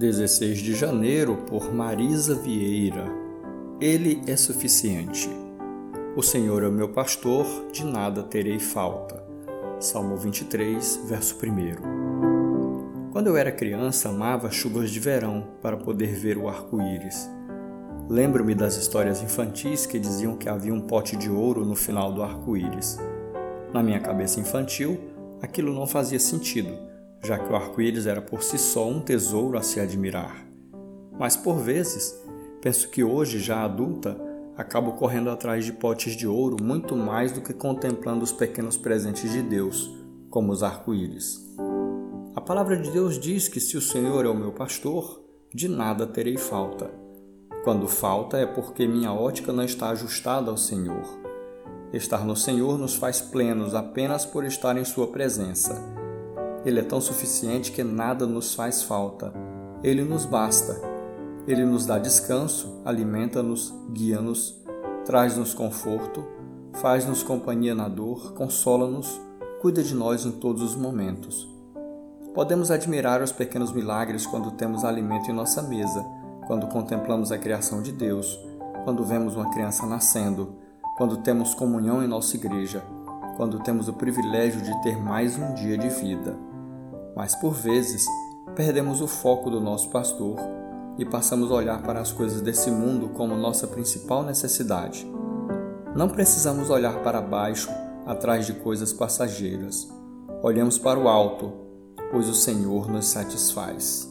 16 de janeiro, por Marisa Vieira. Ele é suficiente. O Senhor é o meu pastor, de nada terei falta. Salmo 23, verso 1. Quando eu era criança, amava chuvas de verão para poder ver o arco-íris. Lembro-me das histórias infantis que diziam que havia um pote de ouro no final do arco-íris. Na minha cabeça infantil, aquilo não fazia sentido já que o arco-íris era por si só um tesouro a se admirar. Mas por vezes, penso que hoje, já adulta, acabo correndo atrás de potes de ouro muito mais do que contemplando os pequenos presentes de Deus, como os arco-íris. A palavra de Deus diz que se o Senhor é o meu pastor, de nada terei falta. Quando falta é porque minha ótica não está ajustada ao Senhor. Estar no Senhor nos faz plenos apenas por estar em Sua presença ele é tão suficiente que nada nos faz falta. Ele nos basta. Ele nos dá descanso, alimenta-nos, guia-nos, traz-nos conforto, faz-nos companhia na dor, consola-nos, cuida de nós em todos os momentos. Podemos admirar os pequenos milagres quando temos alimento em nossa mesa, quando contemplamos a criação de Deus, quando vemos uma criança nascendo, quando temos comunhão em nossa igreja, quando temos o privilégio de ter mais um dia de vida mas por vezes perdemos o foco do nosso pastor e passamos a olhar para as coisas desse mundo como nossa principal necessidade. Não precisamos olhar para baixo atrás de coisas passageiras. Olhamos para o alto, pois o Senhor nos satisfaz.